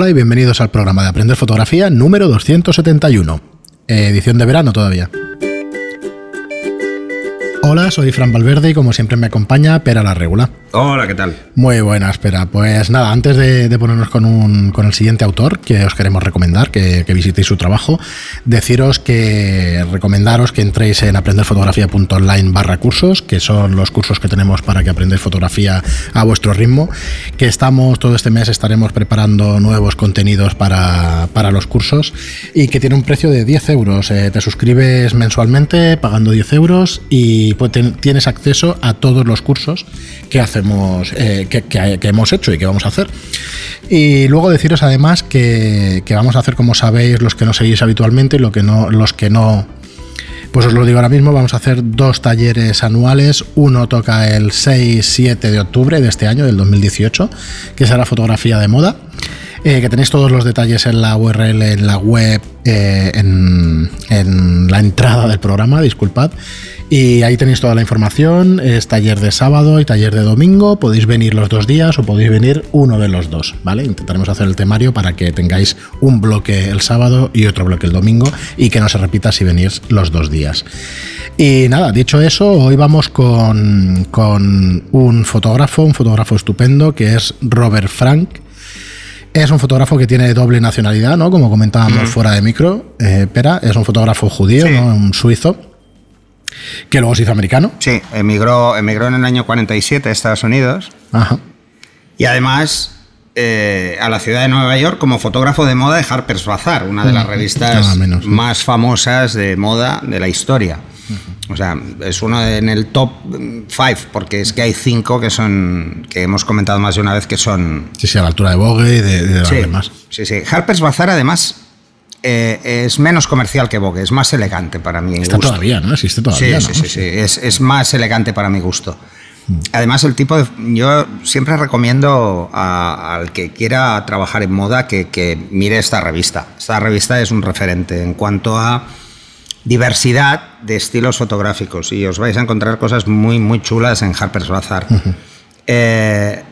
Hola y bienvenidos al programa de Aprender Fotografía número 271, edición de verano todavía. Hola, soy Fran Valverde y como siempre me acompaña Pera la Regula. Hola, ¿qué tal? Muy buena, espera. Pues nada, antes de, ponernos con, un, con, el siguiente autor que os queremos recomendar, que, visitéis su trabajo, deciros que recomendaros que entréis en aprenderfotografía.online barra cursos, que son los cursos que tenemos para que aprendáis fotografía a vuestro ritmo, que estamos todo este mes estaremos preparando nuevos contenidos para, los cursos y que tiene un precio de 10 euros. Eh, te suscribes mensualmente pagando 10 euros y pues, tienes acceso a todos los cursos que hacemos eh, que, hemos hecho y que vamos a hacer. Y luego deciros además que, vamos a hacer, como sabéis, los que no seguís habitualmente y lo que no, los que no pues os lo digo ahora mismo, vamos a hacer dos talleres anuales. Uno toca el 6-7 de octubre de este año, del 2018, que será fotografía de moda. Eh, que tenéis todos los detalles en la URL, en la web, eh, en, la entrada del programa, disculpad. Y ahí tenéis toda la información, es taller de sábado y taller de domingo, podéis venir los dos días o podéis venir uno de los dos, ¿vale? Intentaremos hacer el temario para que tengáis un bloque el sábado y otro bloque el domingo y que no se repita si venís los dos días. Y nada, dicho eso, hoy vamos con un fotógrafo, un fotógrafo estupendo que es Robert Frank. Es un fotógrafo que tiene doble nacionalidad, ¿no? Como comentábamos fuera de micro. Eh, Pera, es un fotógrafo judío, ¿no? Un suizo que luego se hizo americano. Sí, emigró, emigró en el año 47 a Estados Unidos. Ajá. Y además eh, a la ciudad de Nueva York como fotógrafo de moda de Harper's Bazaar, una de las mm, revistas más famosas de moda de la historia. O sea, es uno en el top 5, porque es que hay cinco que son, que hemos comentado más de una vez que son... Sí, sí, a la altura de Vogue y de, de sí, demás. Sí, sí. Harper's Bazaar además eh, es menos comercial que Vogue, es más elegante para mí. Está todavía, ¿no? Existe todavía. Sí, sí, sí, Es, más elegante para mi gusto. Mm. Además, el tipo de. Yo siempre recomiendo al que quiera trabajar en moda que, mire esta revista. Esta revista es un referente en cuanto a diversidad de estilos fotográficos y os vais a encontrar cosas muy, muy chulas en Harper's Bazaar. eh,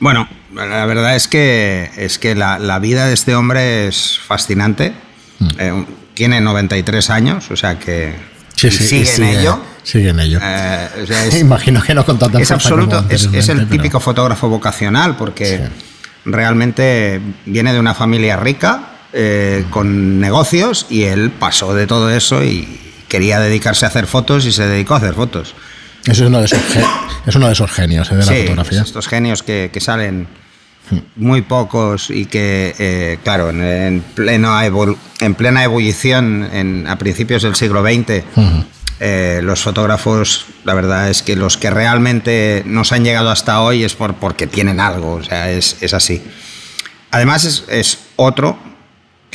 bueno, la verdad es que, es que la, vida de este hombre es fascinante. Mm. Eh, tiene 93 años, o sea que sigue, en ello. Sigue en ello. Eh, Imagino que no con tanta Es absoluto, es, el típico fotógrafo vocacional porque realmente viene de una familia rica, eh, con negocios, y él pasó de todo eso y quería dedicarse a hacer fotos y se dedicó a hacer fotos. Es uno de esos, es uno de esos genios eh, de la fotografía. Estos genios que, salen hmm. muy pocos y que, eh, claro, en, pleno en plena ebullición a principios del siglo XX, hmm. eh, los fotógrafos, la verdad es que los que realmente nos han llegado hasta hoy es por, porque tienen algo, o sea, es, así. Además, es, otro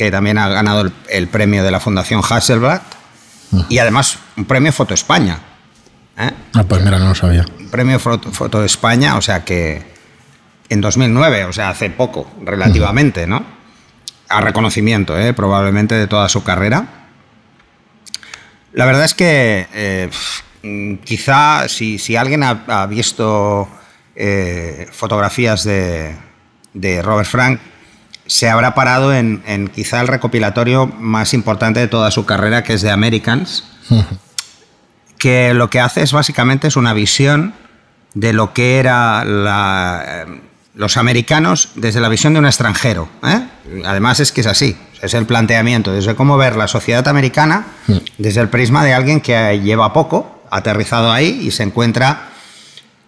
que también ha ganado el, premio de la Fundación Hasselblad y además un premio Foto España ¿Eh? Ah, pues mira, no lo sabía. Premio Foto, de España, o sea que en 2009, o sea, hace poco, relativamente, ¿no? A reconocimiento, ¿eh? probablemente, de toda su carrera. La verdad es que eh, quizá si, alguien ha, visto fotografías de, Robert Frank, se habrá parado en, quizá el recopilatorio más importante de toda su carrera, que es de Americans que lo que hace es básicamente es una visión de lo que era eh, los americanos desde la visión de un extranjero. ¿eh? Además es que es así, es el planteamiento, desde cómo ver la sociedad americana mm. desde el prisma de alguien que lleva poco, aterrizado ahí y se encuentra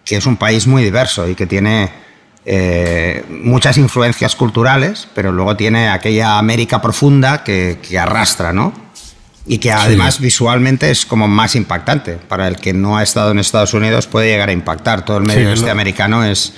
que es un país muy diverso y que tiene eh, muchas influencias culturales, pero luego tiene aquella América profunda que, que arrastra, ¿no? y que además visualmente es como más impactante. Para el que no ha estado en Estados Unidos puede llegar a impactar. Todo el medio este americano es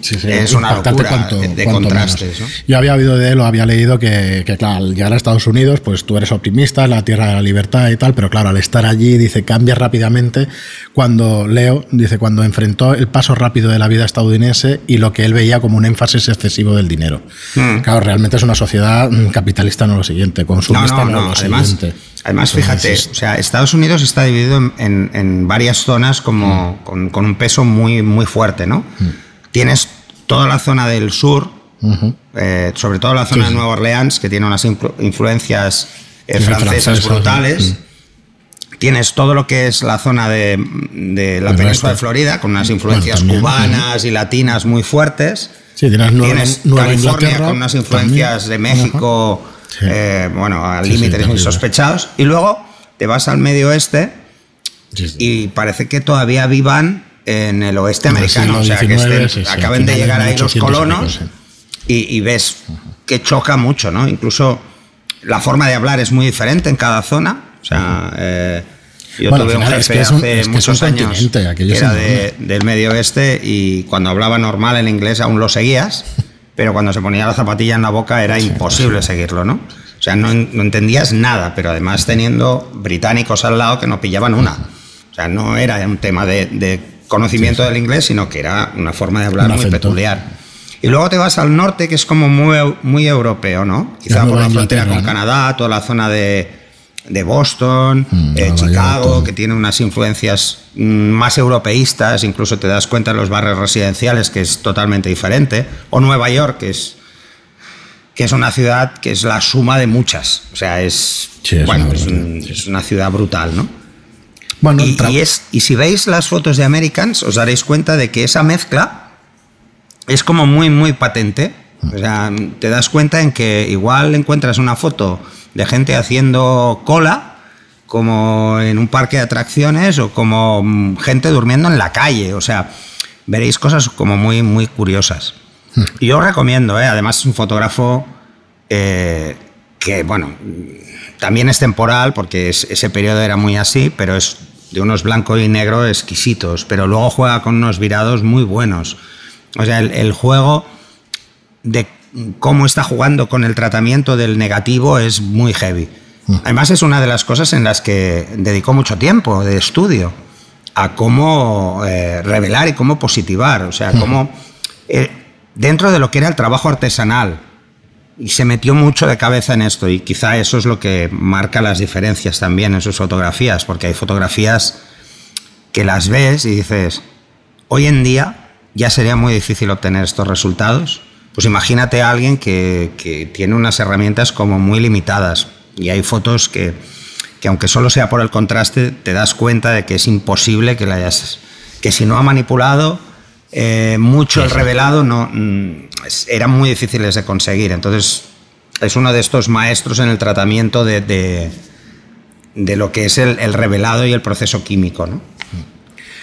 es una locura de, contrastes. Yo había oído de él o había leído que, que, claro, al llegar a Estados Unidos, pues tú eres optimista, la tierra de la libertad y tal, pero claro, al estar allí, dice, cambia rápidamente cuando Leo, dice, cuando enfrentó el paso rápido de la vida estadounidense y lo que él veía como un énfasis excesivo del dinero. Hmm. Claro, realmente es una sociedad mm, capitalista, no lo siguiente, consumista, no, lo además, siguiente. Además, fíjate, o sea, Estados Unidos está dividido en, varias zonas como, hmm. con, un peso muy, muy fuerte, ¿no? Hmm. Tienes toda la zona del sur, Eh, sobre todo la zona de Nueva Orleans, que tiene unas influencias eh, francesas brutales. Tienes todo lo que es la zona de, la península de Florida, con unas influencias cubanas y latinas muy fuertes. Sí, tienes, Nueva, California con unas influencias de México, eh, bueno, al límite muy sospechados. Y luego te vas al medio oeste y parece que todavía vivan en el oeste americano. o sea, que acaben de llegar ahí los colonos y, ves que choca mucho, ¿no? Incluso la forma de hablar es muy diferente en cada zona. O sea, eh, yo tuve un jefe hace muchos años que era del medio oeste y cuando hablaba normal en inglés aún lo seguías, pero cuando se ponía la zapatilla en la boca era imposible seguirlo, ¿no? O sea, no, entendías nada, pero además teniendo británicos al lado que no pillaban una. O sea, no era un tema de, conocimiento del inglés, sino que era una forma de hablar muy peculiar. Y luego te vas al norte, que es como muy, muy europeo, ¿no? Quizá por la frontera con Canadá, toda la zona de, de Boston, mm, eh, Chicago, que tiene unas influencias mm, más europeístas, incluso te das cuenta en los barrios residenciales que es totalmente diferente, o Nueva York, que es que es una ciudad que es la suma de muchas, o sea, es, bueno, es, una ciudad brutal, ¿no? Bueno, y, y, es, y si veis las fotos de Americans, os daréis cuenta de que esa mezcla es como muy, muy patente. O sea, te das cuenta en que igual encuentras una foto de gente haciendo cola, como en un parque de atracciones, o como mm, gente durmiendo en la calle. O sea, veréis cosas como muy, muy curiosas. Y yo os recomiendo, ¿eh? además es un fotógrafo eh, que, bueno, también es temporal, porque ese periodo era muy así, pero es de unos blanco y negro exquisitos, pero luego juega con unos virados muy buenos. O sea, el, juego de cómo está jugando con el tratamiento del negativo es muy heavy. Mm. Además es una de las cosas en las que dedicó mucho tiempo de estudio a cómo eh, revelar y cómo positivar, o sea, mm. cómo eh, dentro de lo que era el trabajo artesanal y se metió mucho de cabeza en esto y quizá eso es lo que marca las diferencias también en sus fotografías, porque hay fotografías que las ves y dices, hoy en día ya sería muy difícil obtener estos resultados. Pues imagínate a alguien que, tiene unas herramientas como muy limitadas y hay fotos que, aunque solo sea por el contraste, te das cuenta de que es imposible que la hayas... que si no ha manipulado eh, mucho el revelado, no, mm, eran muy difíciles de conseguir. Entonces, es uno de estos maestros en el tratamiento de, de, lo que es el, el revelado y el proceso químico. ¿no?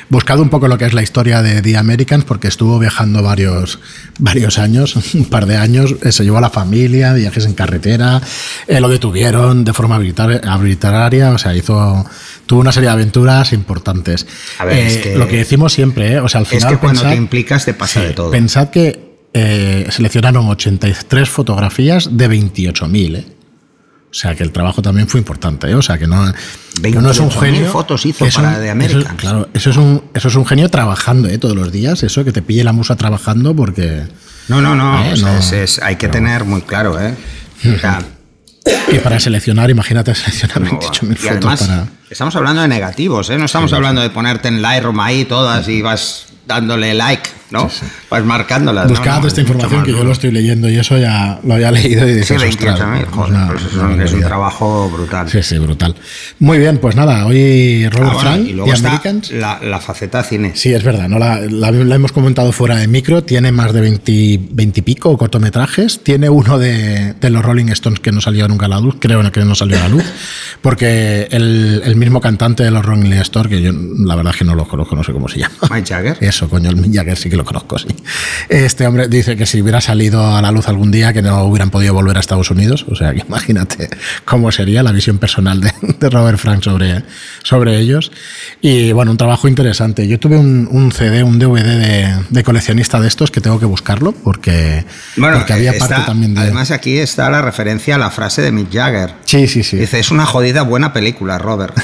buscado un poco lo que es la historia de The Americans, porque estuvo viajando varios, varios años, un par de años, eh, se llevó a la familia, viajes en carretera, eh, lo detuvieron de forma arbitraria, o sea, hizo, tuvo una serie de aventuras importantes. A ver, es eh, que lo que decimos siempre, o sea, al final... Es que cuando te implicas te pasa de todo. Pensad que seleccionaron 83 fotografías de 28.000, ¿eh? O sea que el trabajo también fue importante, ¿eh? o sea que no, no es un genio. fotos hizo para de América. claro, eso es un eso es un genio trabajando ¿eh? todos los días, eso que te pille la musa trabajando porque. No, no, no, ¿Eh? hay que tener muy claro, ¿eh? Y para seleccionar, imagínate seleccionar 28.000 fotos para. Estamos hablando de negativos, ¿eh? No estamos hablando de ponerte en Lightroom ahí todas y vas dándole like, ¿no? Pues marcándolas. Buscad esta información que yo lo estoy leyendo y eso ya lo había leído y dices, sí, 28.000, pues es, un, trabajo brutal. Sí, sí, brutal. Muy bien, pues nada, hoy Robert ah, Frank y, luego Americans. La, faceta cine. Sí, es verdad, ¿no? La, la, hemos comentado fuera de micro, tiene más de 20, 20 y pico cortometrajes, tiene uno de, de, los Rolling Stones que no salió nunca a la luz, creo que no salió a la luz, porque el, el mismo cantante de los Rolling Stones, que yo la verdad es que no lo conozco, no sé cómo se llama. Mike Jagger eso, coño, el Mick Jagger sí que lo conozco, sí. Este hombre dice que si hubiera salido a la luz algún día que no hubieran podido volver a Estados Unidos, o sea, que imagínate cómo sería la visión personal de, Robert Frank sobre, sobre ellos. Y bueno, un trabajo interesante. Yo tuve un, CD, un DVD de, coleccionista de estos que tengo que buscarlo porque, bueno, había parte también de... Además aquí está la referencia a la frase de Mick Jagger. Sí, sí, sí. Dice, es una jodida buena película, Robert.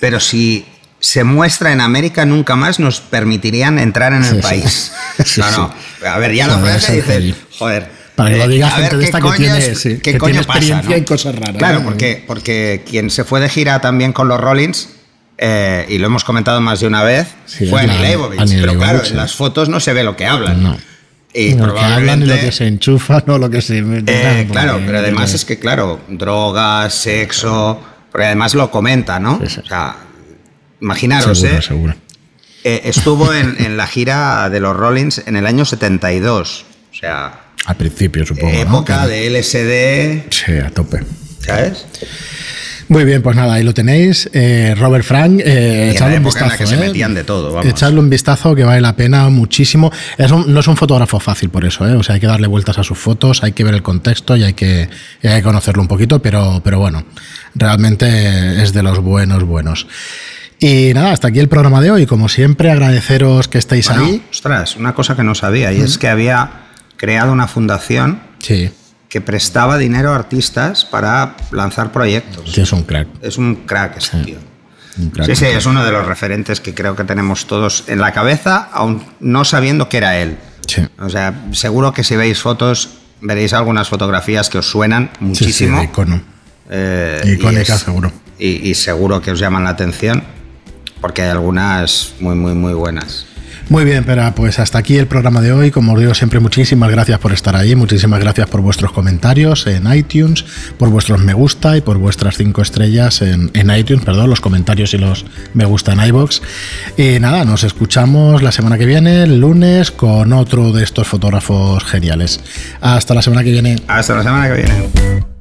Pero si se muestra en América, nunca más nos permitirían entrar en el país. no, no. A ver, ya lo frase dice, joder. Para que lo diga eh, gente de esta que tiene, que tiene experiencia en cosas raras. Claro, porque, porque quien se fue de gira también con los Rollins, eh, y lo hemos comentado más de una vez, fue Annie Leibovitz. Pero claro, en las fotos no se ve lo que hablan. Y lo que hablan y lo que se enchufa, no lo que se. Eh, claro, pero además es que, claro, drogas, sexo, porque además lo comenta, ¿no? Sí, sí. O sea, imaginaros, Seguro, ¿eh? seguro. Eh, estuvo en, en la gira de los Rollins en el año 72. O sea, Al principio, supongo. época de LSD, Sí, a tope. ¿sabes? Muy bien, pues nada, ahí lo tenéis. Eh, Robert Frank, eh, echadle un época en la vistazo. que se eh. metían de todo, vamos. Echadle un vistazo que vale la pena muchísimo. Es un- no es un fotógrafo fácil por eso, ¿eh? o sea, hay que darle vueltas a sus fotos, hay que ver el contexto y hay que, y hay que conocerlo un poquito, pero, pero bueno, realmente es de los buenos, buenos. Y nada, hasta aquí el programa de hoy. Como siempre, agradeceros que estéis Bueno, ahí. ostras, una cosa que no sabía, y es que había creado una fundación Sí, que prestaba dinero a artistas para lanzar proyectos. sí, es un crack. Es un crack este tío. un crack, Sí, sí, es uno de los referentes que creo que tenemos todos en la cabeza, aún no sabiendo que era él. Sí. O sea, seguro que si veis fotos, veréis algunas fotografías que os suenan Sí, sí, muchísimo. de icono. Eh, y Icónica, es- seguro. Y, y seguro que os llaman la atención, porque hay algunas muy, muy, muy buenas. Muy bien, pero pues hasta aquí el programa de hoy. Como os digo siempre, muchísimas gracias por estar ahí, muchísimas gracias por vuestros comentarios en iTunes, por vuestros me gusta y por vuestras cinco estrellas en, en iTunes, perdón, los comentarios y los me gusta en iBox. Y nada, nos escuchamos la semana que viene, el lunes, con otro de estos fotógrafos geniales. Hasta la semana que viene. Hasta la semana que viene.